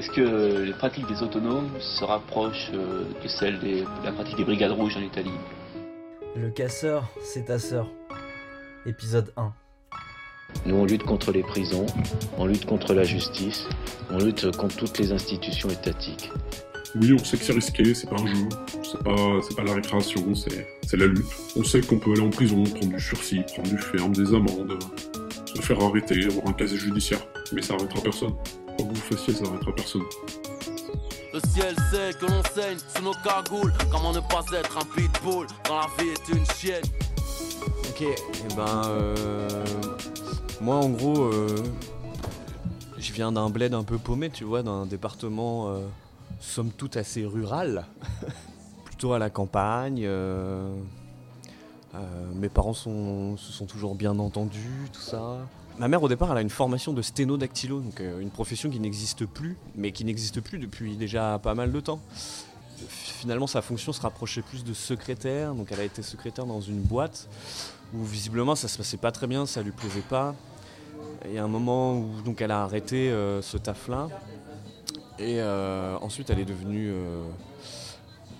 Est-ce que les pratiques des autonomes se rapprochent euh, de celles de la pratique des brigades rouges en Italie? Le casseur, c'est ta sœur. Épisode 1. Nous, on lutte contre les prisons, on lutte contre la justice, on lutte contre toutes les institutions étatiques. Oui, on sait que c'est risqué, c'est pas un jeu, c'est pas, c'est pas la récréation, c'est, c'est la lutte. On sait qu'on peut aller en prison, prendre du sursis, prendre du ferme, des amendes, se faire arrêter, avoir un casier judiciaire. Mais ça arrêtera personne. Quoi que vous fassiez, ça arrêtera personne. Le ciel sait que l'on saigne sous nos cagoules. Comment ne pas être un pitbull quand la vie est une chienne? Ok, et ben euh, moi en gros euh, je viens d'un bled un peu paumé, tu vois, d'un département euh, somme toute assez rural, plutôt à la campagne. Euh, mes parents sont, se sont toujours bien entendus, tout ça. Ma mère au départ elle a une formation de sténodactylo, donc euh, une profession qui n'existe plus, mais qui n'existe plus depuis déjà pas mal de temps. Finalement sa fonction se rapprochait plus de secrétaire, donc elle a été secrétaire dans une boîte où visiblement ça se passait pas très bien, ça lui plaisait pas. Il y a un moment où donc elle a arrêté euh, ce taf-là. Et ensuite elle est devenue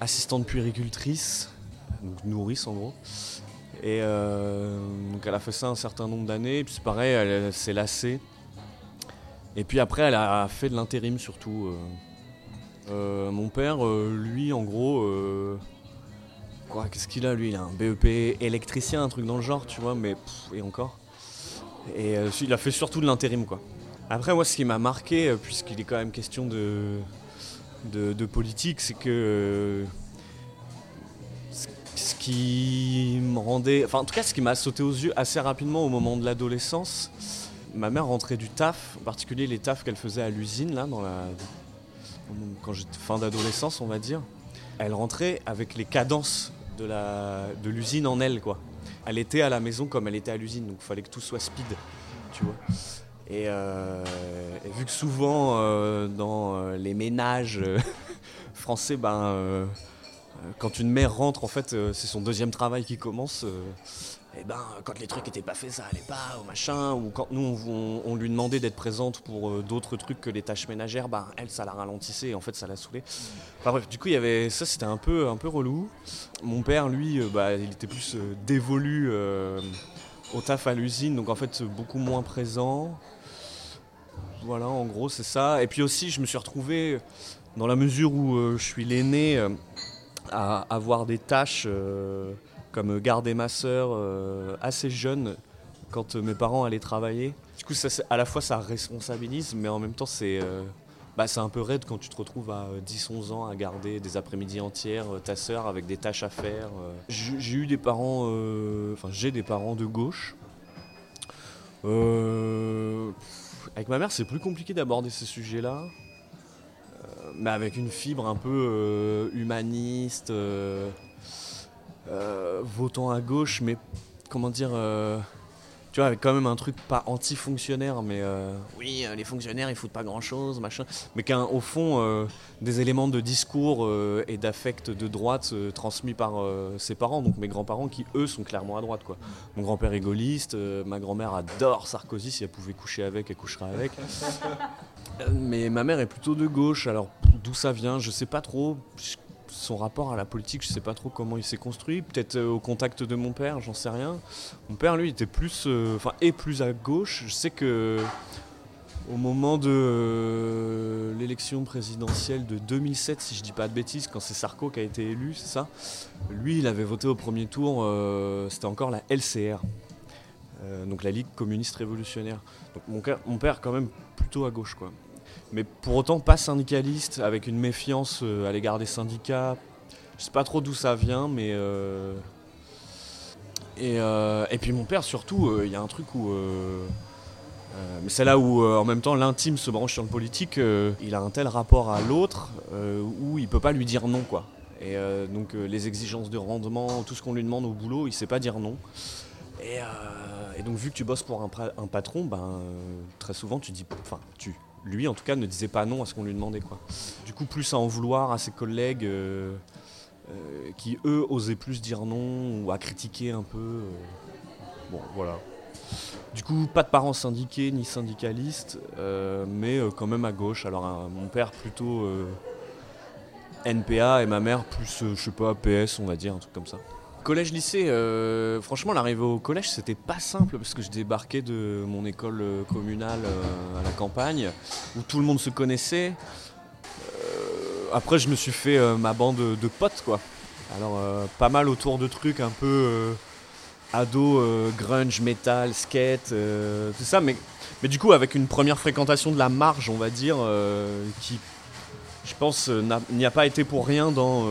assistante puéricultrice, donc nourrice en gros. Et euh, donc elle a fait ça un certain nombre d'années, puis c'est pareil, elle, s'est lassée. Et puis après elle a fait de l'intérim surtout. euh. Euh, mon père, lui en gros, Quoi, qu'est-ce qu'il a lui? Il a un BEP électricien, un truc dans le genre, tu vois, mais et encore. Et il a fait surtout de l'intérim, quoi. Après, moi, ce qui m'a marqué, puisqu'il est quand même question de, de, politique, c'est que ce- qui me rendait. Enfin, en tout cas, ce qui m'a sauté aux yeux assez rapidement au moment de l'adolescence, ma mère rentrait du taf, en particulier les tafs qu'elle faisait à l'usine, là, dans la. quand j'étais fin d'adolescence, on va dire. Elle rentrait avec les cadences de l'usine en elle quoi. Elle était à la maison comme elle était à l'usine donc il fallait que tout soit speed, tu vois. Et, euh, vu que souvent euh, dans euh, les ménages français, ben quand une mère rentre en fait euh, c'est son deuxième travail qui commence. et ben quand les trucs étaient pas faits ça allait pas ou machin ou quand nous on, lui demandait d'être présente pour euh, d'autres trucs que les tâches ménagères, ben elle ça la ralentissait et en fait ça la saoulait. Enfin bref, du coup, il y avait ça, c'était un peu, un peu relou. Mon père, lui, euh, bah, il était plus euh, dévolu euh, au taf à l'usine, donc en fait, euh, beaucoup moins présent. Voilà, en gros, c'est ça. Et puis aussi, je me suis retrouvé, dans la mesure où euh, je suis l'aîné, euh, à avoir des tâches euh, comme garder ma sœur euh, assez jeune quand euh, mes parents allaient travailler. Du coup, à la fois, ça responsabilise, mais en même temps, c'est. bah, un peu raide quand tu te retrouves à euh, 10-11 ans à garder des après-midi entières ta sœur avec des tâches à faire. J'ai eu des parents, enfin j'ai des parents de gauche. Avec ma mère, c'est plus compliqué d'aborder ces sujets-là. Mais avec une fibre un peu euh, humaniste, euh, euh, votant à gauche, mais comment dire. tu vois, avec quand même un truc pas anti-fonctionnaire, mais oui, les fonctionnaires ils foutent pas grand chose, machin. Mais qu'au fond, euh, des éléments de discours et d'affect de droite transmis par ses parents, donc mes grands-parents qui eux sont clairement à droite. quoi. Mon grand-père est gaulliste, ma grand-mère adore Sarkozy, si elle pouvait coucher avec, elle couchera avec. Mais ma mère est plutôt de gauche, alors d'où ça vient, je sais pas trop. Son rapport à la politique, je sais pas trop comment il s'est construit. Peut-être euh, au contact de mon père, j'en sais rien. Mon père, lui, était plus, euh, enfin, est plus à gauche. Je sais que au moment de euh, l'élection présidentielle de 2007, si je dis pas de bêtises, quand c'est Sarko qui a été élu, c'est ça. Lui, il avait voté au premier tour. C'était encore la LCR, donc la Ligue communiste révolutionnaire. Donc mon, mon père, quand même, plutôt à gauche, quoi. Mais pour autant pas syndicaliste, avec une méfiance euh, à l'égard des syndicats. Je sais pas trop d'où ça vient, mais euh, et, euh, et puis mon père surtout, euh, il y a un truc où mais c'est là où en même temps l'intime se branche sur le politique. il a un tel rapport à l'autre où il peut pas lui dire non quoi. Et donc les exigences de rendement, tout ce qu'on lui demande au boulot, il sait pas dire non. Et, donc vu que tu bosses pour un, un patron, ben très souvent tu dis, enfin tu, lui en tout cas ne disait pas non à ce qu'on lui demandait quoi. Du coup plus à en vouloir à ses collègues euh, euh, qui eux osaient plus dire non ou à critiquer un peu. euh. Bon voilà. Du coup, pas de parents syndiqués ni syndicalistes, mais quand même à gauche. Alors, mon père plutôt NPA et ma mère plus, je sais pas, PS, on va dire, un truc comme ça. Collège-lycée, euh, franchement, l'arrivée au collège, c'était pas simple parce que je débarquais de mon école euh, communale euh, à la campagne où tout le monde se connaissait. Après, je me suis fait ma bande de potes, quoi. Alors, pas mal autour de trucs un peu ado, grunge, metal, skate, tout ça, mais, mais du coup, avec une première fréquentation de la marge, on va dire, qui, je pense, n'y a pas été pour rien dans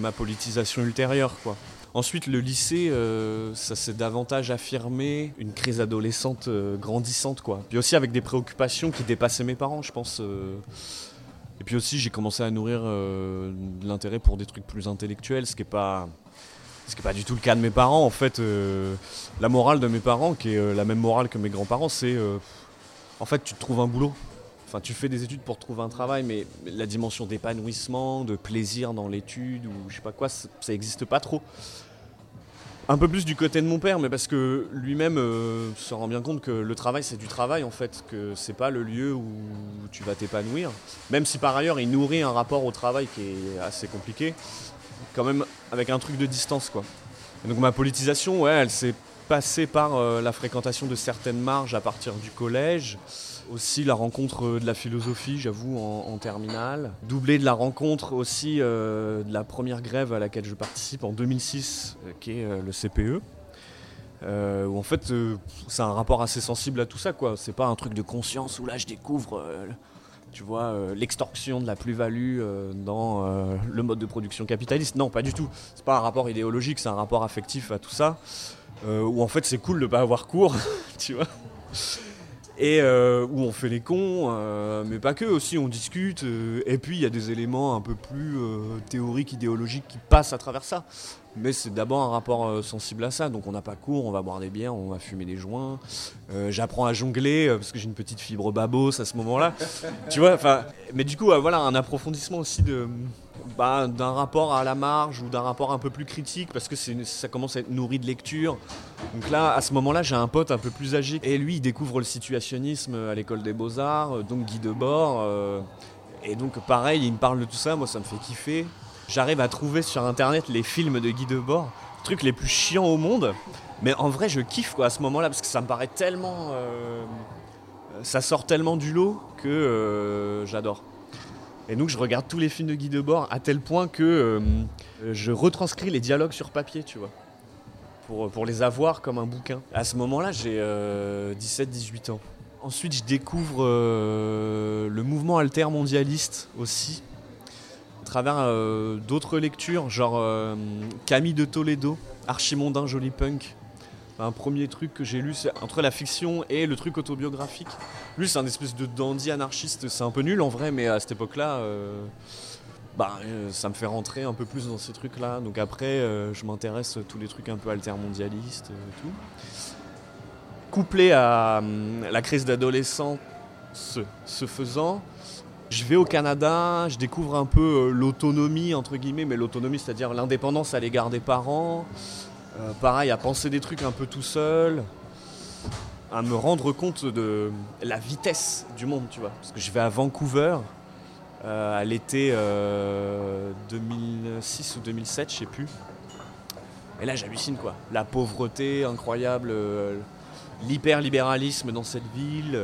ma politisation ultérieure, quoi. Ensuite, le lycée, euh, ça s'est davantage affirmé, une crise adolescente euh, grandissante, quoi. Puis aussi avec des préoccupations qui dépassaient mes parents, je pense. euh. Et puis aussi, j'ai commencé à nourrir de l'intérêt pour des trucs plus intellectuels, ce qui n'est pas, ce qui est pas du tout le cas de mes parents. En fait, la morale de mes parents, qui est la même morale que mes grands-parents, c'est en fait, tu te trouves un boulot. Enfin, tu fais des études pour trouver un travail, mais la dimension d'épanouissement, de plaisir dans l'étude ou je sais pas quoi, ça ça existe pas trop. Un peu plus du côté de mon père, mais parce que lui-même euh, se rend bien compte que le travail c'est du travail en fait, que c'est pas le lieu où tu vas t'épanouir. Même si par ailleurs il nourrit un rapport au travail qui est assez compliqué, quand même avec un truc de distance quoi. Donc ma politisation, ouais, elle s'est passée par euh, la fréquentation de certaines marges à partir du collège, aussi la rencontre euh, de la philosophie, j'avoue, en, terminale, doublé de la rencontre aussi euh, de la première grève à laquelle je participe en 2006, euh, qui est le CPE. Où en fait c'est un rapport assez sensible à tout ça quoi. C'est pas un truc de conscience où là je découvre tu vois l'extorsion de la plus-value dans le mode de production capitaliste. Non pas du tout. C'est pas un rapport idéologique c'est un rapport affectif à tout ça où en fait c'est cool de pas avoir cours tu vois et euh, où on fait les cons, euh, mais pas que, aussi on discute, euh, et puis il y a des éléments un peu plus théoriques, idéologiques qui passent à travers ça. Mais c'est d'abord un rapport euh, sensible à ça, donc on n'a pas cours, on va boire des bières, on va fumer des joints, Euh, j'apprends à jongler, euh, parce que j'ai une petite fibre babos à ce moment-là, tu vois, enfin, mais du coup, voilà, un approfondissement aussi de... bah, d'un rapport à la marge ou d'un rapport un peu plus critique parce que ça commence à être nourri de lecture donc là, à ce moment-là, j'ai un pote un peu plus âgé. Et lui, il découvre le situationnisme à l'école des beaux-arts, donc Guy Debord. et donc pareil, il me parle de tout ça, moi ça me fait kiffer. J'arrive à trouver sur internet les films de Guy Debord, trucs les plus chiants au monde. Mais en vrai, je kiffe quoi à ce moment-là, parce que ça me paraît tellement... euh, ça sort tellement du lot que euh, j'adore. Et donc je regarde tous les films de Guy Debord à tel point que euh, je retranscris les dialogues sur papier, tu vois pour, pour les avoir comme un bouquin. À ce moment-là, j'ai 17-18 ans. Ensuite, je découvre le mouvement altermondialiste aussi, travers euh, d'autres lectures, genre euh, Camille de Toledo, Archimondin Joli Punk. Un premier truc que j'ai lu, c'est entre la fiction et le truc autobiographique. Lui, c'est un espèce de dandy anarchiste, c'est un peu nul en vrai, mais à cette époque-là, euh, bah, ça me fait rentrer un peu plus dans ces trucs-là. Donc après, je m'intéresse à tous les trucs un peu altermondialistes et tout. Couplé à hum, la crise d'adolescence ce, ce faisant, je vais au Canada, je découvre un peu euh, l'autonomie, entre guillemets, mais l'autonomie, c'est-à-dire l'indépendance à l'égard des parents. Euh, pareil, à penser des trucs un peu tout seul, à me rendre compte de la vitesse du monde, tu vois. Parce que je vais à Vancouver, euh, à l'été euh, 2006 ou 2007, je sais plus. Et là, j'hallucine quoi. La pauvreté incroyable, l'hyper-libéralisme dans cette ville,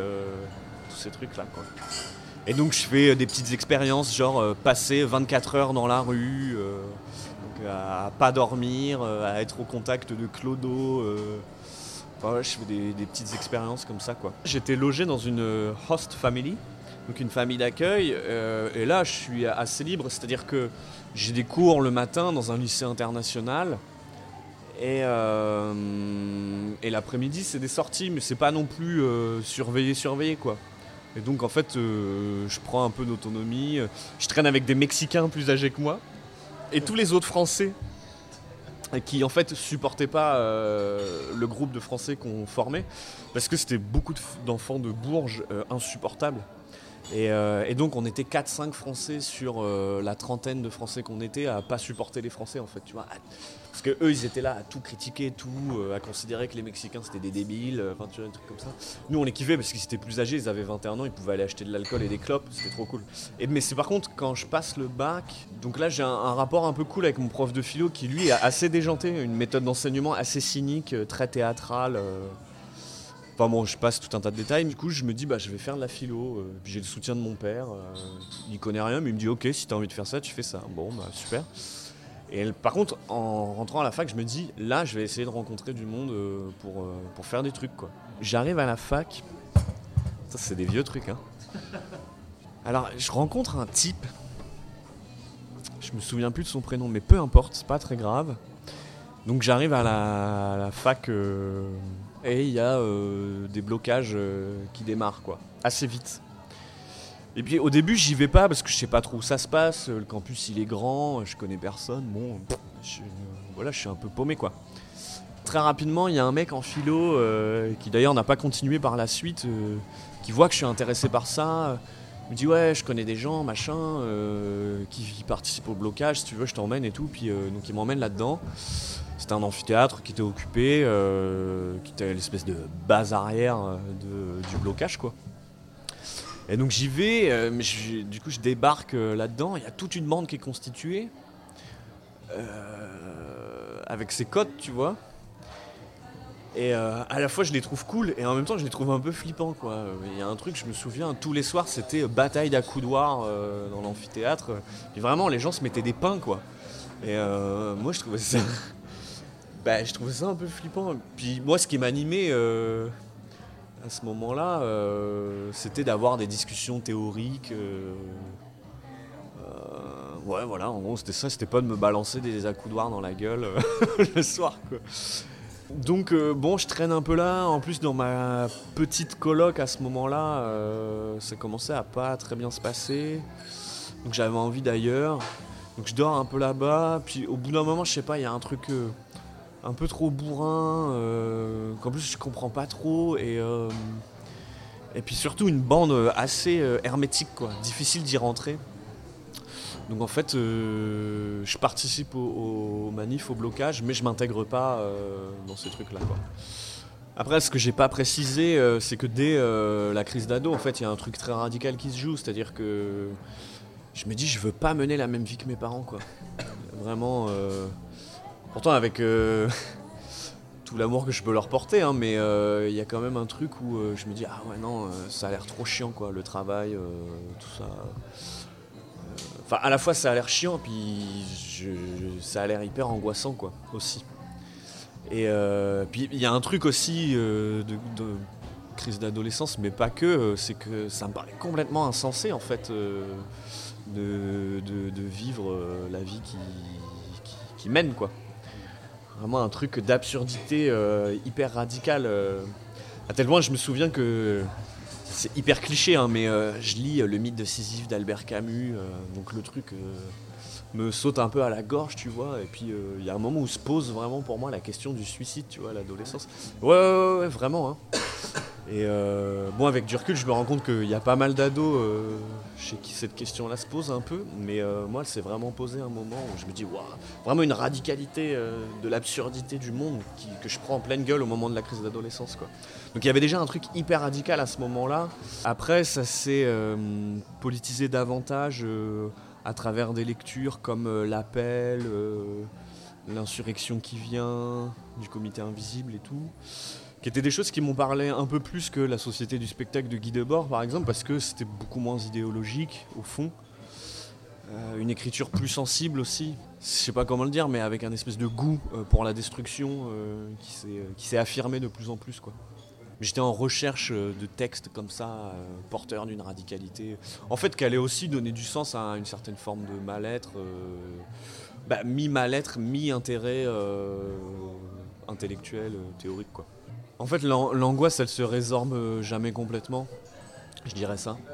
tous ces trucs-là quoi. Et donc, je fais euh, des petites expériences, genre euh, passer 24 heures dans la rue, euh, donc à pas dormir, à être au contact de clodo. je fais des, petites expériences comme ça quoi. J'étais logé dans une host family, donc une famille d'accueil. et là, je suis assez libre, c'est-à-dire que j'ai des cours le matin dans un lycée international. Et, et l'après-midi, c'est des sorties, mais c'est pas non plus euh, surveillé, surveillé quoi. Et donc en fait, euh, je prends un peu d'autonomie. Je traîne avec des Mexicains plus âgés que moi. Et tous les autres Français qui en fait supportaient pas euh, le groupe de Français qu'on formait parce que c'était beaucoup d'enfants de Bourges euh, insupportables. Et, euh, et donc on était 4-5 Français sur euh, la trentaine de Français qu'on était à pas supporter les Français en fait, tu vois. Parce que eux ils étaient là à tout critiquer, tout, euh, à considérer que les Mexicains c'était des débiles, enfin tu vois, des trucs comme ça. Nous on les kiffait parce qu'ils étaient plus âgés, ils avaient 21 ans, ils pouvaient aller acheter de l'alcool et des clopes, c'était trop cool. Mais c'est par contre quand je passe le bac, donc là j'ai un, un rapport un peu cool avec mon prof de philo qui lui est assez déjanté, une méthode d'enseignement assez cynique, très théâtrale. Enfin bon, je passe tout un tas de détails. Du coup, je me dis, bah, je vais faire de la philo. euh, puis j'ai le soutien de mon père. euh, il connaît rien, mais il me dit, ok, si t'as envie de faire ça, tu fais ça. Bon, bah super. Et par contre, en rentrant à la fac, je me dis, là, je vais essayer de rencontrer du monde euh, pour, euh, pour faire des trucs, quoi. J'arrive à la fac. Ça, c'est des vieux trucs, hein. Alors, je rencontre un type. Je me souviens plus de son prénom, mais peu importe, c'est pas très grave. Donc j'arrive à la, fac et il y a euh, des blocages euh, qui démarrent quoi, assez vite. Et puis au début j'y vais pas parce que je sais pas trop où ça se passe, le campus il est grand, je connais personne, bon, voilà je suis un peu paumé quoi. Très rapidement il y a un mec en philo euh, qui d'ailleurs n'a pas continué par la suite, euh, qui voit que je suis intéressé par ça, il me dit ouais je connais des gens machin euh, qui, qui participent au blocage, si tu veux je t'emmène et tout, puis euh, donc il m'emmène là-dedans. C'était un amphithéâtre qui était occupé, euh, qui était l'espèce de base arrière euh, du blocage, quoi. Et donc j'y vais, euh, mais du coup je débarque là-dedans, il y a toute une bande qui est constituée, avec ses codes, tu vois. Et à la fois je les trouve cool, et en même temps je les trouve un peu flippants, quoi. Il y a un truc, je me souviens, tous les soirs c'était bataille d'accoudoirs euh, dans l'amphithéâtre, vraiment les gens se mettaient des pains, quoi. Et moi je trouvais ça... Bah, je trouvais ça un peu flippant. Puis moi, ce qui m'animait euh, à ce moment-là, euh, c'était d'avoir des discussions théoriques. euh, ouais, voilà, en gros, c'était ça. C'était pas de me balancer des accoudoirs dans la gueule le soir, quoi. Donc, bon, je traîne un peu là. En plus, dans ma petite coloc à ce moment-là, ça commençait à pas très bien se passer. Donc, j'avais envie d'ailleurs. Donc, je dors un peu là-bas. Puis, au bout d'un moment, je sais pas, il y a un truc. Un peu trop bourrin, euh, qu'en plus je comprends pas trop, et, euh, et puis surtout une bande euh, assez euh, hermétique, quoi, difficile d'y rentrer. Donc en fait, je participe au, au manif, au blocage, mais je m'intègre pas dans ces trucs-là. Après, ce que j'ai pas précisé, c'est que dès la crise d'ado, en fait, il y a un truc très radical qui se joue, c'est-à-dire que je me dis, je veux pas mener la même vie que mes parents, quoi. Vraiment. Pourtant, avec euh, tout l'amour que je peux leur porter, hein, mais euh, il y a quand même un truc où euh, je me dis ah ouais non, ça a l'air trop chiant quoi, le travail, tout ça. Enfin, à la fois ça a l'air chiant, puis ça a l'air hyper angoissant quoi, aussi. Et puis il y a un truc aussi de, crise d'adolescence, mais pas que, c'est que ça me paraît complètement insensé en fait de, vivre la vie qui mène quoi. Vraiment un truc d'absurdité euh, hyper radical. euh, à tel point, je me souviens que c'est hyper cliché, hein, mais euh, je lis euh, le mythe de Sisyphe d'Albert Camus, donc le truc me saute un peu à la gorge, tu vois. Et puis il y a un moment où se pose vraiment pour moi la question du suicide, tu vois, à l'adolescence. Ouais, ouais, ouais, ouais, vraiment. Hein. Et euh, bon, avec du recul, je me rends compte qu'il y a pas mal d'ados euh, chez qui cette question-là se pose un peu, mais euh, moi, elle s'est vraiment posé un moment où je me dis, waouh, vraiment une radicalité euh, de l'absurdité du monde que je prends en pleine gueule au moment de la crise d'adolescence, quoi. Donc il y avait déjà un truc hyper radical à ce moment-là. Après, ça s'est politisé davantage à travers des lectures comme L'appel, L'insurrection qui vient, du comité invisible et tout qui étaient des choses qui m'ont parlé un peu plus que la société du spectacle de Guy Debord, par exemple, parce que c'était beaucoup moins idéologique, au fond. Euh, une écriture plus sensible aussi, je sais pas comment le dire, mais avec un espèce de goût euh, pour la destruction euh, qui s'est affirmé de plus en plus. J'étais en recherche de textes comme ça, porteurs d'une radicalité. En fait, qui allait aussi donner du sens à une certaine forme de mal-être, bah, mi-mal-être, mi-intérêt intellectuel, théorique. quoi. En fait, l'an- l'angoisse, elle se résorbe euh, jamais complètement. Je dirais ça.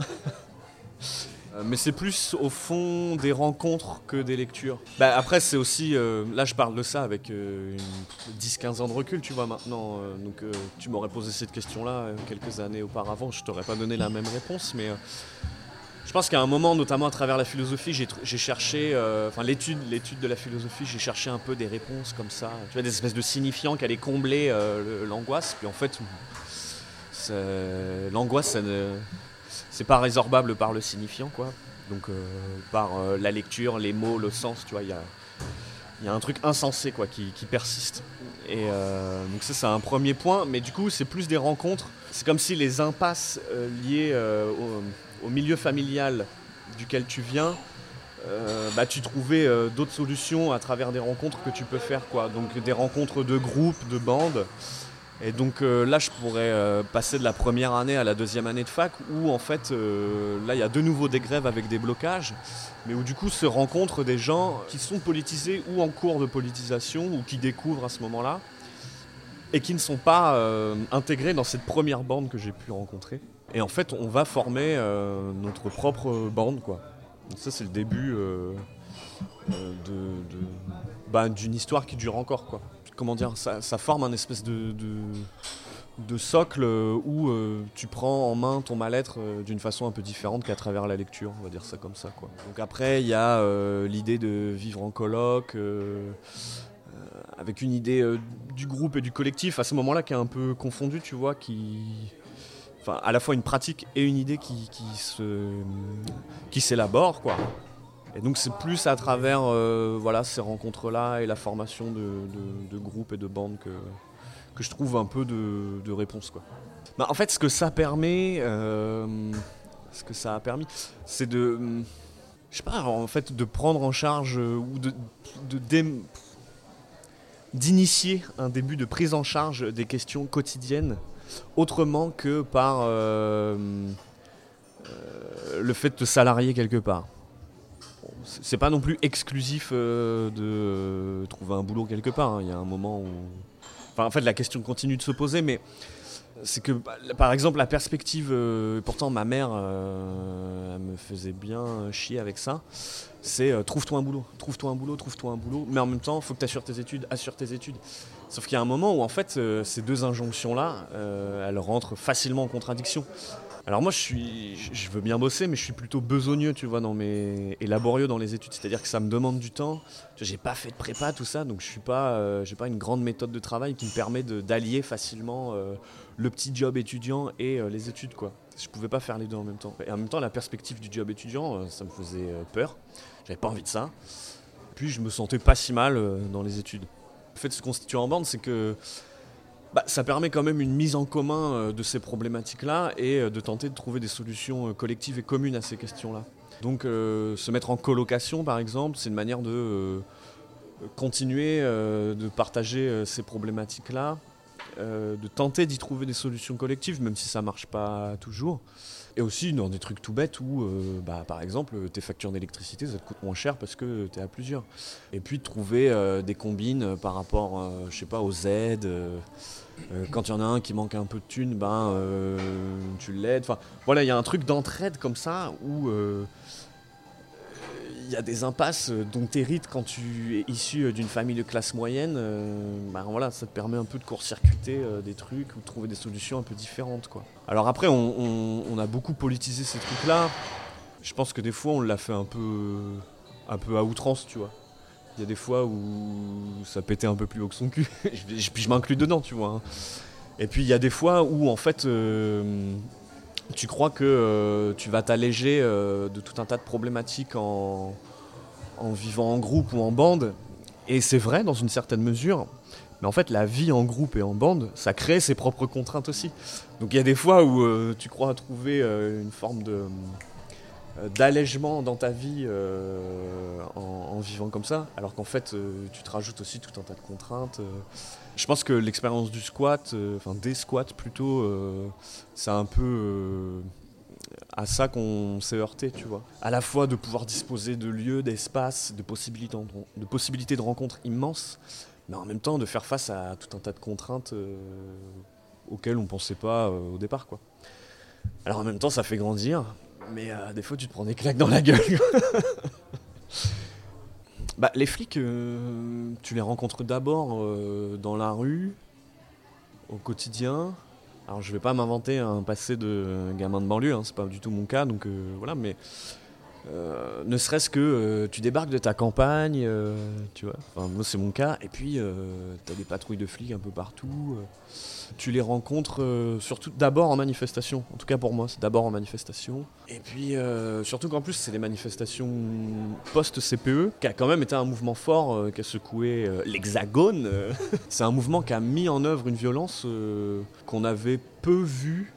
Euh, Mais c'est plus au fond des rencontres que des lectures. Bah, après, c'est aussi. euh, là, je parle de ça avec euh, une 10-15 ans de recul, tu vois, maintenant. euh, donc, tu m'aurais posé cette question-là quelques années auparavant, je t'aurais pas donné la même réponse. Mais Je pense qu'à un moment, notamment à travers la philosophie, j'ai cherché, euh, enfin l'étude, l'étude de la philosophie, j'ai cherché un peu des réponses comme ça, tu vois, des espèces de signifiants qui allaient combler euh, l'angoisse. Puis en fait, l'angoisse, c'est pas résorbable par le signifiant, quoi. Donc euh, par la lecture, les mots, le sens, tu vois, il y a, un truc insensé, quoi, qui, qui persiste. Et donc ça, c'est un premier point. Mais du coup, c'est plus des rencontres. C'est comme si les impasses liées au, au milieu familial duquel tu viens, euh, bah, tu trouvais euh, d'autres solutions à travers des rencontres que tu peux faire. Quoi. Donc des rencontres de groupes, de bandes. Et donc euh, là, je pourrais passer de la première année à la deuxième année de fac, où en fait, là, il y a de nouveau des grèves avec des blocages, mais où du coup se rencontrent des gens qui sont politisés ou en cours de politisation, ou qui découvrent à ce moment-là, et qui ne sont pas intégrés dans cette première bande que j'ai pu rencontrer. Et en fait, on va former euh, notre propre bande, quoi. Donc ça, c'est le début euh, euh, bah, d'une histoire qui dure encore, quoi. Comment dire, ça, forme un espèce de, de, socle où tu prends en main ton mal-être d'une façon un peu différente qu'à travers la lecture, on va dire ça comme ça, quoi. Donc après, il y a l'idée de vivre en euh, avec une idée du groupe et du collectif à ce moment-là qui est un peu confondue, tu vois, qui, à la fois une pratique et une idée qui, s'élabore, quoi. Et donc c'est plus à travers, euh, voilà, ces rencontres-là et la formation de, groupes et de bandes que, je trouve un peu de, de réponse, quoi. Bah, en fait, ce que ça permet, euh, a permis, c'est de, je en fait, de prendre en charge euh, ou de, d'initier un début de prise en charge des questions quotidiennes autrement que par euh, euh, le fait de te salarier quelque part. C'est pas non plus exclusif euh, de trouver un boulot quelque part. hein. Il y a un moment où. Enfin, en fait, la question continue de se poser, mais c'est que, bah, par exemple, la perspective. pourtant, ma mère, me faisait bien chier avec ça. C'est trouve-toi un boulot, trouve-toi un boulot, trouve-toi un boulot. Mais en même temps, faut que tu assures tes études, assure tes études. Sauf qu'il y a un moment où, en fait, euh, ces deux injonctions-là, euh, elles rentrent facilement en contradiction. Alors moi, je suis, veux bien bosser, mais je suis plutôt besogneux, tu vois, dans mes et laborieux dans les études. C'est-à-dire que ça me demande du temps. J'ai pas fait de prépa, tout ça, donc je suis pas, euh, j'ai pas une grande méthode de travail qui me permet d'allier facilement le petit job étudiant et les études, quoi. Je pouvais pas faire les deux en même temps. Et en même temps, la perspective du job étudiant, ça me faisait peur. J'avais pas envie de ça. Puis je me sentais pas si mal dans les études. Le fait de se constituer en bande, c'est que bah, ça permet quand même une mise en commun euh, de ces problématiques-là et euh, de tenter de trouver des solutions euh, collectives et communes à ces questions-là. Donc se mettre en colocation, par exemple, c'est une manière de continuer de partager ces problématiques-là, euh, de tenter d'y trouver des solutions collectives, même si ça marche pas toujours. Et aussi dans des trucs tout bêtes où, euh, bah, par exemple, tes factures d'électricité, ça te coûte moins cher parce que tu es à plusieurs. Et puis trouver euh, des combines par rapport, je sais pas, aux aides. quand il y en a un qui manque un peu de thunes, ben, tu l'aides. Enfin, voilà, il y a un truc d'entraide comme ça où y a des impasses dont tu hérites quand tu es issu euh, d'une famille de classe moyenne. euh, ben voilà, ça te permet un peu de court-circuiter euh, des trucs ou de trouver des solutions un peu différentes. Quoi. Alors après, on, a beaucoup politisé ces trucs-là. Je pense que des fois, on l'a fait un peu, un peu à outrance, tu vois. Il y a des fois où ça pétait un peu plus haut que son cul. Je- je- je m'inclus dedans, tu vois. hein. Et puis il y a des fois où en fait euh, tu crois que euh, tu vas t'alléger euh, de tout un tas de problématiques en, vivant en groupe ou en bande? Et c'est vrai dans une certaine mesure. Mais en fait, la vie en groupe et en bande, ça crée ses propres contraintes aussi. Donc il y a des fois où euh, tu crois trouver une forme de d'allègement dans ta vie en, en vivant comme ça, alors qu'en fait tu te rajoutes aussi tout un tas de contraintes. Je pense que l'expérience du squat, euh, enfin des squats plutôt, euh, c'est un peu euh, à ça qu'on s'est heurté, tu vois. À la fois de pouvoir disposer de lieux, d'espaces, de possibilités, de, rencontres immenses, mais en même temps de faire face à tout un tas de contraintes auxquelles on pensait pas au départ, quoi. Alors en même temps, ça fait grandir, mais euh, des fois, tu te prends des claques dans la gueule. bah, les flics, euh, tu les rencontres d'abord euh, dans la rue, au quotidien, Alors je vais pas m'inventer un passé de gamin de banlieue, hein, c'est pas du tout mon cas, donc euh, voilà, mais euh, ne serait-ce que euh, tu débarques de ta campagne, euh, tu vois, moi c'est mon cas, et puis tu as des patrouilles de flics un peu partout, tu les rencontres surtout d'abord en manifestation, en tout cas pour moi c'est d'abord en manifestation, et puis surtout qu'en plus c'est des manifestations post-CPE, qui a quand même été un mouvement fort, qui a secoué l'hexagone, c'est un mouvement qui a mis en œuvre une violence qu'on avait peu vue,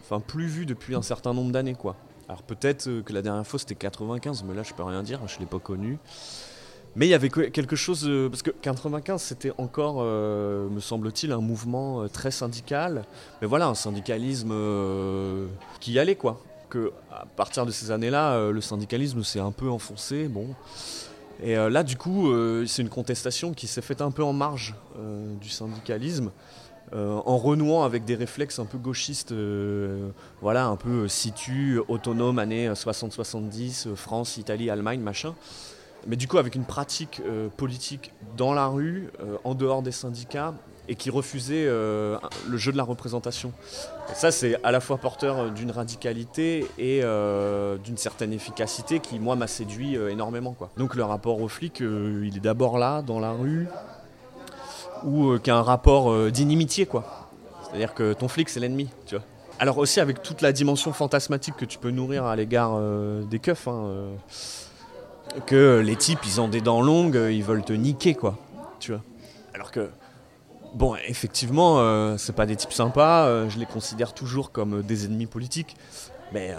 enfin plus vue depuis un certain nombre d'années quoi. Alors peut-être euh, que la dernière fois c'était 95, mais là je peux rien dire, je l'ai pas connu. Mais il y avait que- quelque chose, euh, parce que 95 c'était encore, euh, me semble-t-il, un mouvement très syndical, mais voilà, un syndicalisme qui y allait quoi. Que à partir de ces années-là, le syndicalisme s'est un peu enfoncé, bon. Et là, du coup, c'est une contestation qui s'est faite un peu en marge du syndicalisme, euh, en renouant avec des réflexes un peu gauchistes, euh, voilà, un peu euh, situ, autonome, années 60-70, euh, France, Italie, Allemagne, machin. Mais du coup, avec une pratique politique dans la rue, en dehors des syndicats, et qui refusait le jeu de la représentation. Ça, c'est à la fois porteur d'une radicalité et d'une certaine efficacité qui, moi, m'a séduit énormément. Donc le rapport aux flics, euh, il est d'abord là, dans la rue, ou euh, qu'un rapport euh, d'inimitié, quoi. C'est-à-dire que ton flic, c'est l'ennemi, tu vois. Alors aussi avec toute la dimension fantasmatique que tu peux nourrir à l'égard euh, des keufs, hein, euh, que les types, ils ont des dents longues, ils veulent te niquer, quoi, tu vois. Alors que, bon, effectivement, c'est pas des types sympas, je les considère toujours comme des ennemis politiques, mais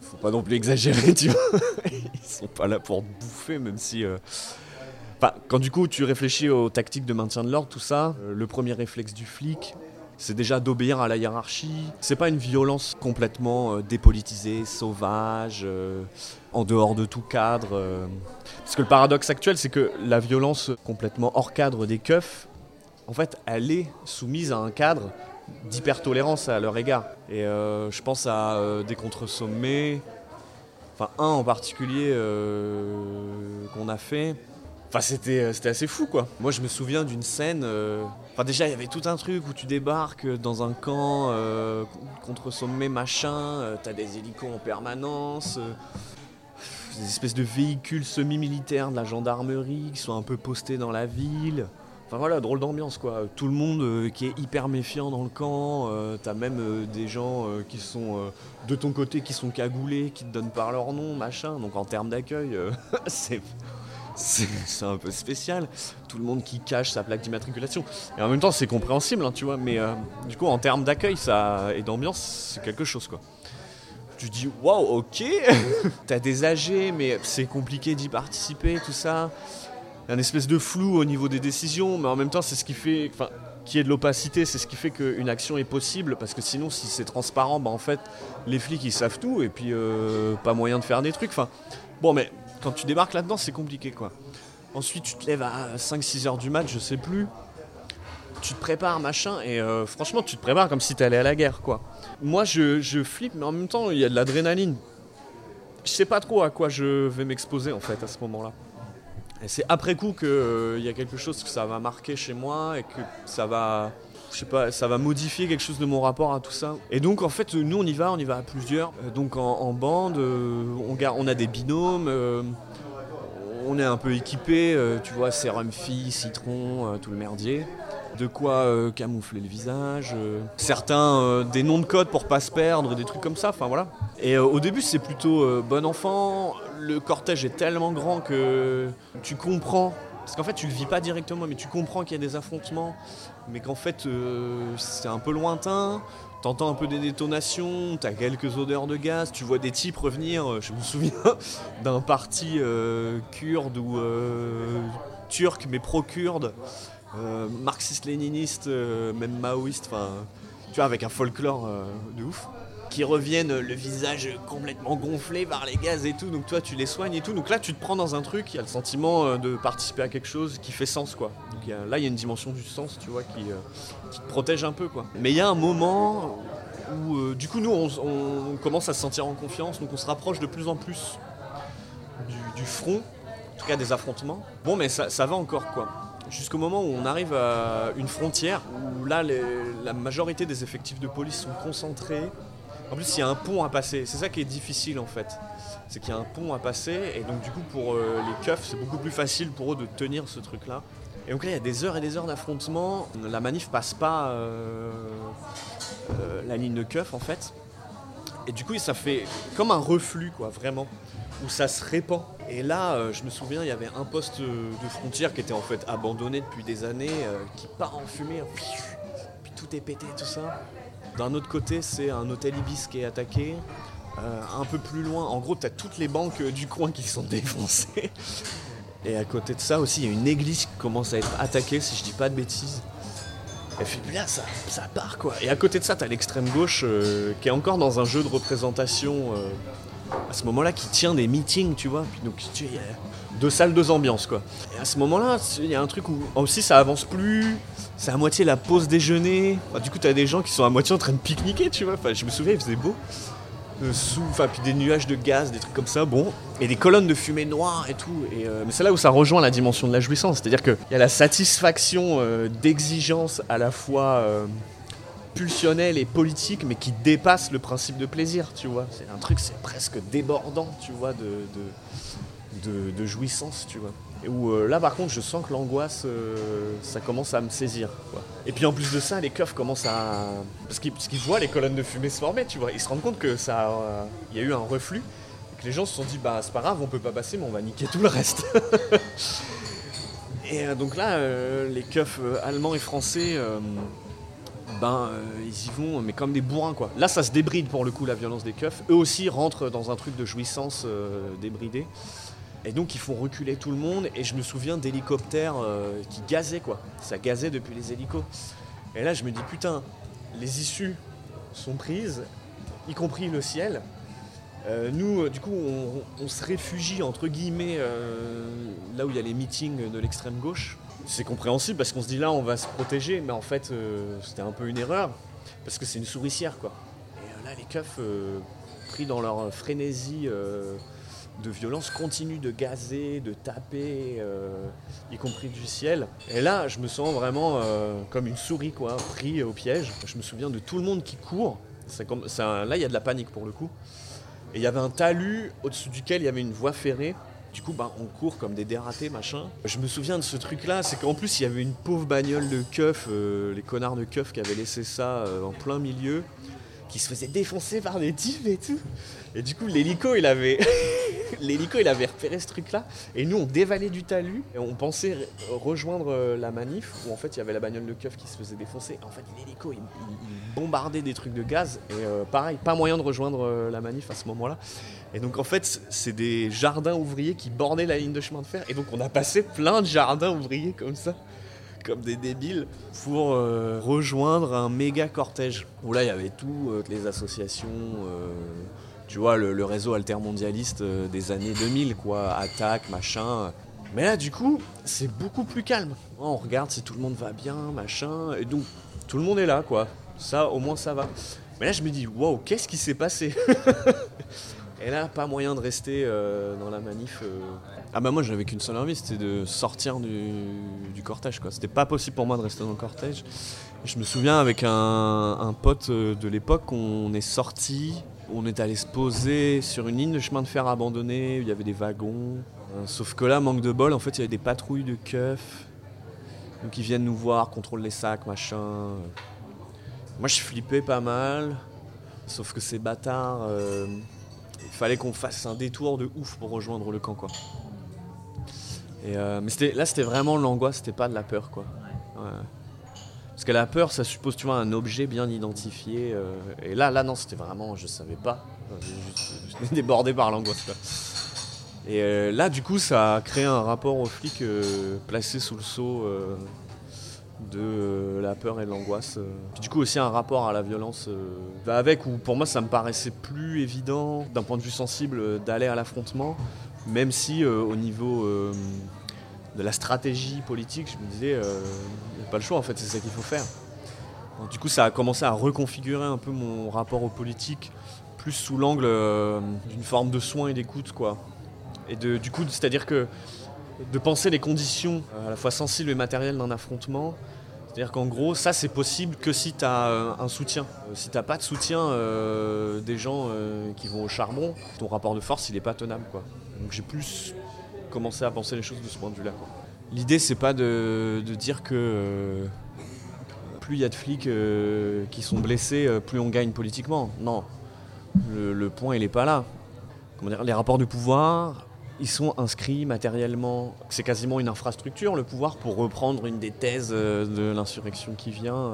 faut pas non plus exagérer, tu vois. Ils sont pas là pour te bouffer, même si... quand du coup tu réfléchis aux tactiques de maintien de l'ordre, tout ça, euh, le premier réflexe du flic, c'est déjà d'obéir à la hiérarchie. C'est pas une violence complètement euh, dépolitisée, sauvage, euh, en dehors de tout cadre. Parce que le paradoxe actuel, c'est que la violence complètement hors cadre des keufs, en fait, elle est soumise à un cadre d'hypertolérance à leur égard. Et je pense à des contre-sommets, enfin un en particulier qu'on a fait. Euh, c'était assez fou, quoi. Moi, je me souviens d'une scène. euh, Enfin, déjà, il y avait tout un truc où tu débarques dans un camp euh, contre sommet, machin. T'as des hélicos en permanence. des espèces de véhicules semi-militaires de la gendarmerie qui sont un peu postés dans la ville. Enfin voilà, drôle d'ambiance quoi. Tout le monde qui est hyper méfiant dans le camp. T'as même des gens qui sont de ton côté qui sont cagoulés, qui te donnent par leur nom, machin. Donc en termes d'accueil, c'est c'est un peu spécial. Tout le monde qui cache sa plaque d'immatriculation. Et en même temps, c'est compréhensible, hein, tu vois. Mais euh, du coup, en termes d'accueil ça, et d'ambiance, c'est quelque chose, quoi. Tu dis, waouh, ok. T'as des AG, mais c'est compliqué d'y participer, tout ça. Il y a une espèce de flou au niveau des décisions, mais en même temps, c'est ce qui fait. Enfin, qui est de l'opacité, c'est ce qui fait qu'une action est possible, parce que sinon, si c'est transparent, bah, en fait, les flics ils savent tout, et puis euh, pas moyen de faire des trucs. Enfin, bon, mais quand tu débarques là-dedans, c'est compliqué, quoi. Ensuite, tu te lèves à 5-6 heures du mat, je sais plus. Tu te prépares, machin, et euh, franchement, tu te prépares comme si t'allais à la guerre, quoi. Moi, je, je flippe, mais en même temps, il y a de l'adrénaline. Je sais pas trop à quoi je vais m'exposer, en fait, à ce moment-là. Et c'est après coup qu'il y a quelque chose que ça va marquer chez moi et que ça va, je sais pas, ça va modifier quelque chose de mon rapport à tout ça. Et donc en fait, nous on y va, on y va à plusieurs. Euh, Donc en, bande, euh, on, a des binômes, euh, on est un peu équipé, tu vois, sérum fille, citron, tout le merdier. De quoi camoufler le visage, certains des noms de code pour pas se perdre, des trucs comme ça, enfin voilà. Et au début c'est plutôt bon enfant, le cortège est tellement grand que tu comprends, parce qu'en fait tu le vis pas directement, mais tu comprends qu'il y a des affrontements, mais qu'en fait euh, c'est un peu lointain. T'entends un peu des détonations, t'as quelques odeurs de gaz, tu vois des types revenir. euh, Je me souviens d'un parti euh, kurde ou turc, mais pro-kurde, marxiste-léniniste, même maoïste, enfin, tu vois, avec un folklore de ouf reviennent le visage complètement gonflé par les gaz et tout, donc toi tu les soignes et tout, donc là tu te prends dans un truc, il y a le sentiment euh, de participer à quelque chose qui fait sens quoi. Donc là il y a une dimension du sens, tu vois, qui, euh, qui te protège un peu quoi. Mais il y a un moment où euh, du coup nous on, commence à se sentir en confiance, donc on se rapproche de plus en plus du, front, en tout cas des affrontements. Bon mais ça, va encore quoi. jusqu'au moment où on arrive à une frontière où là la majorité des effectifs de police sont concentrés. En plus il y a un pont à passer, c'est ça qui est difficile en fait. C'est qu'il y a un pont à passer et donc du coup pour euh, les keufs c'est beaucoup plus facile pour eux de tenir ce truc là. Et donc là il y a des heures et des heures d'affrontement, la manif passe pas euh, euh, la ligne de keuf en fait. Et du coup ça fait comme un reflux quoi vraiment où ça se répand. Et là, je me souviens, il y avait un poste de frontière qui était en fait abandonné depuis des années, qui part en fumée, puis tout est pété, tout ça. D'un autre côté, c'est un hôtel Ibis qui est attaqué. Euh, un peu plus loin, en gros, tu as toutes les banques euh, du coin qui sont défoncées. Et à côté de ça aussi, il y a une église qui commence à être attaquée, si je dis pas de bêtises. Et puis là, ça, ça part quoi. Et à côté de ça, t'as l'extrême gauche euh, qui est encore dans un jeu de représentation à ce moment-là qui tient des meetings, tu vois. Puis donc, il y a deux salles, deux ambiances quoi. Et à ce moment-là, il y a un truc où aussi ça avance plus. C'est à moitié la pause déjeuner. Du coup, t'as des gens qui sont à moitié en train de pique-niquer, tu vois. Enfin, je me souviens, il faisait beau. Euh, sous, enfin, puis des nuages de gaz, des trucs comme ça, bon, et des colonnes de fumée noire et tout. Et, euh, mais c'est là où ça rejoint la dimension de la jouissance, c'est-à-dire qu'il y a la satisfaction euh, d'exigence à la fois pulsionnelle et politique, mais qui dépasse le principe de plaisir, tu vois. C'est un truc, c'est presque débordant, tu vois, de, de, jouissance, tu vois. Et où euh, là, par contre, je sens que l'angoisse, euh, ça commence à me saisir. Quoi. Et puis en plus de ça, les keufs commencent à. Parce qu'ils, voient les colonnes de fumée se former, tu vois. Ils se rendent compte que ça, euh, il y a eu un reflux. Et que les gens se sont dit, bah c'est pas grave, on peut pas passer, mais on va niquer tout le reste. et donc là, les keufs allemands et français. Ben, euh, ils y vont, mais comme des bourrins, quoi. Là, ça se débride pour le coup, la violence des keufs. Eux aussi rentrent dans un truc de jouissance euh, débridé. Et donc, ils font reculer tout le monde. Et je me souviens d'hélicoptères euh, qui gazaient, quoi. Ça gazait depuis les hélicos. Et là, je me dis, putain, les issues sont prises, y compris le ciel. Euh, nous, du coup, on, se réfugie, entre guillemets, là où il y a les meetings de l'extrême gauche. C'est compréhensible parce qu'on se dit là, on va se protéger, mais en fait, euh, c'était un peu une erreur, parce que c'est une souricière, quoi. Et euh, là, les keufs, euh, pris dans leur frénésie de violence, continuent de gazer, de taper, y compris du ciel. Et là, je me sens vraiment comme une souris, quoi, pris au piège. Je me souviens de tout le monde qui court. Là, il y a de la panique pour le coup. Et il y avait un talus au-dessus duquel il y avait une voie ferrée. Du coup, bah, on court comme des dératés, machin. Je me souviens de ce truc-là, c'est qu'en plus, il y avait une pauvre bagnole de keufs, euh, les connards de keufs qui avaient laissé ça euh, en plein milieu, qui se faisait défoncer par des types et tout. Et du coup, l'hélico, il avait... l'hélico, il avait repéré ce truc-là. Et nous, on dévalait du talus. Et on pensait re- rejoindre euh, la manif, où en fait, il y avait la bagnole de keufs qui se faisait défoncer. En fait, l'hélico, il, il- bombardait des trucs de gaz. Et euh, pareil, pas moyen de rejoindre euh, la manif à ce moment-là. Et donc en fait, c'est des jardins ouvriers qui bordaient la ligne de chemin de fer. Et donc on a passé plein de jardins ouvriers comme ça, comme des débiles, pour rejoindre un méga cortège. Où là, il y avait tout, euh, les associations, tu vois, le, le réseau altermondialiste euh, des années 2000, quoi, attaque, machin. Mais là, du coup, c'est beaucoup plus calme. On regarde si tout le monde va bien, machin. Et donc, tout le monde est là, quoi. Ça, au moins, ça va. Mais là, je me dis, waouh, qu'est-ce qui s'est passé? Et là, pas moyen de rester euh, dans la manif. euh. Ah bah moi, j'avais qu'une seule envie, c'était de sortir du, cortège, quoi. C'était pas possible pour moi de rester dans le cortège. Je me souviens avec un, un pote de l'époque, on est sorti, on est allé se poser sur une ligne de chemin de fer abandonnée, où il y avait des wagons. Euh, sauf que là, manque de bol, en fait, il y avait des patrouilles de keufs. Donc ils viennent nous voir, contrôlent les sacs, machin. Moi, je flippais pas mal. Sauf que ces bâtards, euh, il fallait qu'on fasse un détour de ouf pour rejoindre le camp, quoi. Et euh, mais là, c'était vraiment l'angoisse, c'était pas de la peur, quoi. Ouais. Parce que la peur, ça suppose, tu vois, un objet bien identifié. euh, et là, là, non, c'était vraiment, je savais pas. J'étais débordé par l'angoisse. Et euh, là, du coup, ça a créé un rapport aux flics euh, placé sous le sceau euh, de la peur et de l'angoisse. Puis du coup, aussi un rapport à la violence avec, où pour moi, ça me paraissait plus évident, d'un point de vue sensible, d'aller à l'affrontement, même si au niveau de la stratégie politique, je me disais, euh, il n'y a pas le choix, en fait, c'est ça qu'il faut faire. Du coup, ça a commencé à reconfigurer un peu mon rapport aux politiques, plus sous l'angle euh, d'une forme de soin et d'écoute, quoi. Et du coup, c'est-à-dire que de penser les conditions euh, à la fois sensibles et matérielles d'un affrontement. C'est-à-dire qu'en gros, ça c'est possible que si tu as un soutien. Euh, Si t'as pas de soutien euh, des gens euh, qui vont au charbon, ton rapport de force il est pas tenable. Donc j'ai plus commencé à penser les choses de ce point de vue-là. L'idée c'est pas de, de dire que euh, plus il y a de flics euh, qui sont blessés, euh, plus on gagne politiquement. Non, le, le point il est pas là. Comment dire, les rapports de pouvoir, ils sont inscrits matériellement. C'est quasiment une infrastructure, le pouvoir, pour reprendre une des thèses de l'insurrection qui vient.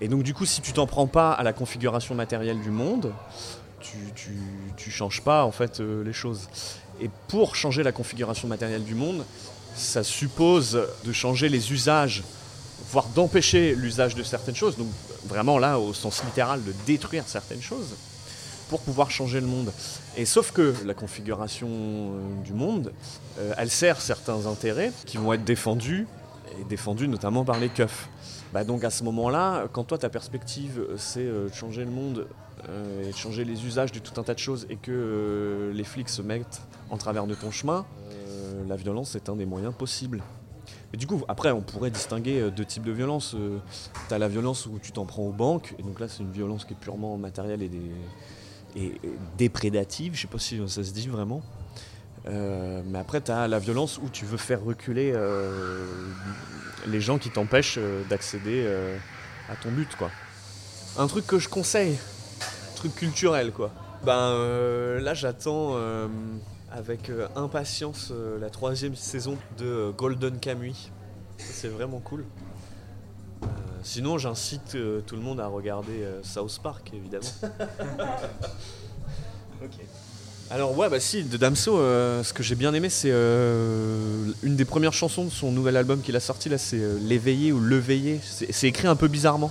et donc, du coup, si tu t'en prends pas à la configuration matérielle du monde, tu, tu, tu changes pas en fait les choses. Et pour changer la configuration matérielle du monde, ça suppose de changer les usages, voire d'empêcher l'usage de certaines choses. Donc, vraiment là, au sens littéral, de détruire certaines choses pour pouvoir changer le monde. Et sauf que la configuration euh, du monde, euh, elle sert certains intérêts qui vont être défendus, et défendus notamment par les keufs. Bah donc à ce moment-là, quand toi ta perspective euh, c'est changer le monde et de changer les usages de tout un tas de choses et que euh, les flics se mettent en travers de ton chemin, euh, la violence est un des moyens possibles. Mais du coup, après, on pourrait distinguer euh, deux types de violence. Euh, T'as la violence où tu t'en prends aux banques, et donc là, c'est une violence qui est purement matérielle et, des, et, déprédative. Je sais pas si ça se dit vraiment. Euh, mais après, tu as la violence où tu veux faire reculer euh, les gens qui t'empêchent euh, d'accéder euh, à ton but, quoi. Un truc que je conseille, truc culturel, quoi. Ben euh, là, j'attends euh, avec euh, impatience euh, la troisième saison de euh, Golden Kamuy. C'est vraiment cool. Euh, sinon, j'incite euh, tout le monde à regarder euh, South Park, évidemment. Alors ouais bah si de Damso euh, ce que j'ai bien aimé c'est euh, une des premières chansons de son nouvel album qu'il a sorti là c'est euh, l'éveillé ou le veillé c'est c'est écrit un peu bizarrement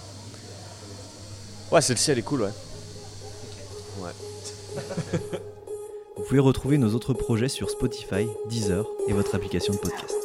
ouais celle-ci elle est cool ouais Vous pouvez retrouver nos autres projets sur Spotify, Deezer et votre application de podcast.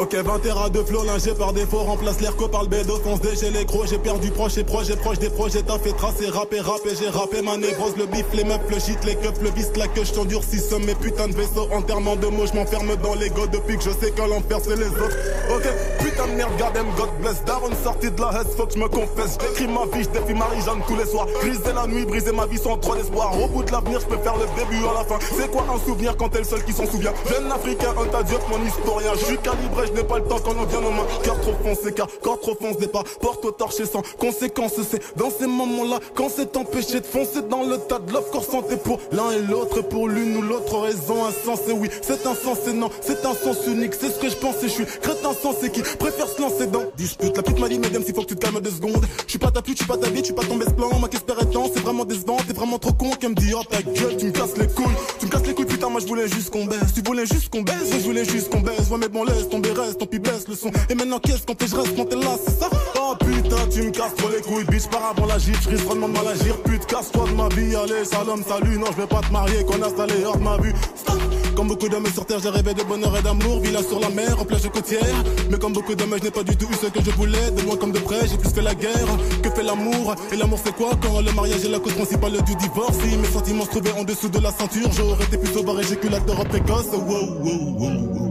Ok 20 terras de flow lingé par défaut remplace l'air par le bédo fonce. Déger les gros j'ai perdu proche et proche et proche des projets. T'as fait tracer rapper rapper j'ai rappé ma névrose. Le bif les meufs le shit les keufs le vice la queue je t'endurcis somme mes putains de vaisseaux enterrement de mots je m'enferme dans l'ego depuis que je sais que l'enfer c'est les autres. Ok putain de merde God God bless. Daron sorti de la haine faut que je me confesse. J'écris ma vie je défie Marie-Jeanne tous les soirs. Briser la nuit briser ma vie sans trop d'espoir. Au bout de l'avenir je peux faire le début à la fin. C'est quoi un souvenir quand t'es le seul qui s'en souvient? Jeune africain un tas mon historien. Je suis calibré je pas le temps quand on vient nos mains cœur trop foncé car corps trop fonce départ porte au torché sans conséquence. C'est dans ces moments là quand c'est empêché de foncer dans le tas de l'offre santé pour l'un et l'autre pour l'une ou l'autre raison insensée oui c'est insensé non c'est un sens unique. C'est ce que je pensais je suis crétin sensé qui préfère se lancer dans dispute. La pute m'a dit mesdames s'il faut que tu te calmes deux secondes. Je suis pas ta pute je suis pas ta vie je suis pas ton best plan ma qu'espère est temps c'est vraiment décevant t'es vraiment trop con. Qu'elle me dit oh ta gueule tu me casses les couilles. Tu me casses les couilles putain moi je voulais juste qu'on baisse tu voulais juste qu'on baisse je voulais juste qu'on baisse ouais mais bon laisse tomber reste tant pis baisse le son. Et maintenant qu'est-ce qu'on fait? Je reste quand t'es là c'est ça? Tu me casses trop les couilles bitch par avant la gifle je risque vraiment de mal agir pute casse-toi de ma vie allez salam salut non je vais pas te marier qu'on installé hors de ma vue. Comme beaucoup d'hommes sur terre, j'ai rêvé de bonheur et d'amour, villa sur la mer, en plage côtière. Mais comme beaucoup d'hommes, je n'ai pas du tout eu ce que je voulais. De loin comme de près, j'ai plus fait la guerre que fait l'amour. Et l'amour c'est quoi quand le mariage est la cause principale du divorce? Si mes sentiments se trouvaient en dessous de la ceinture, j'aurais été plus sauvage éjaculateur précoce. Wow, wow, wow, wow.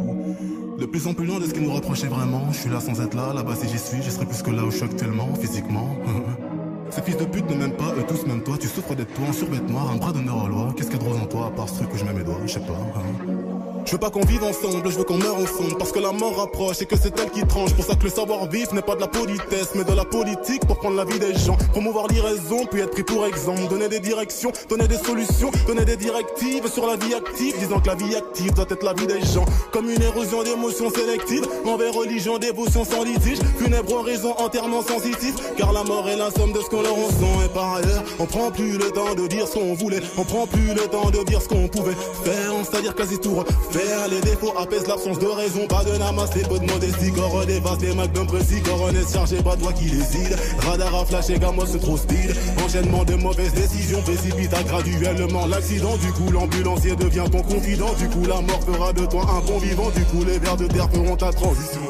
De plus en plus loin de ce qui nous reprochait vraiment. Je suis là sans être là, là-bas si j'y suis, je serais plus que là où je suis actuellement, physiquement. Ces fils de pute ne m'aiment pas, eux tous même toi. Tu souffres d'être toi en survêt noir, un bras d'honneur aux lois. Qu'est-ce qu'il y a de rose en toi à part ce truc où je mets mes doigts, je sais pas. hein. Je veux pas qu'on vive ensemble, je veux qu'on meure ensemble. Parce que la mort approche et que c'est elle qui tranche. Pour ça que le savoir-vivre n'est pas de la politesse Mais de la politique pour prendre la vie des gens. Promouvoir l'iraison, puis être pris pour exemple. Donner des directions, donner des solutions Donner des directives sur la vie active. Disant que la vie active doit être la vie des gens. Comme une érosion d'émotions sélectives Envers religion, dévotion sans litige. Funèbre horizon entièrement sensitif Car la mort est la somme de ce qu'on leur en sent Et par ailleurs, on prend plus le temps de dire ce qu'on voulait. On prend plus le temps de dire ce qu'on pouvait faire. C'est-à-dire quasi tout refaire Les défauts apaisent l'absence de raison. Pas de namas, les peu de modestie Corps dévaste les magnums précis Corps est chargé, pas toi qui décide Radar à flash et gamos trop speed. Enchaînement de mauvaises décisions précipita graduellement l'accident. Du coup l'ambulancier devient ton confident. Du coup la mort fera de toi un bon vivant Du coup les vers de terre feront ta transition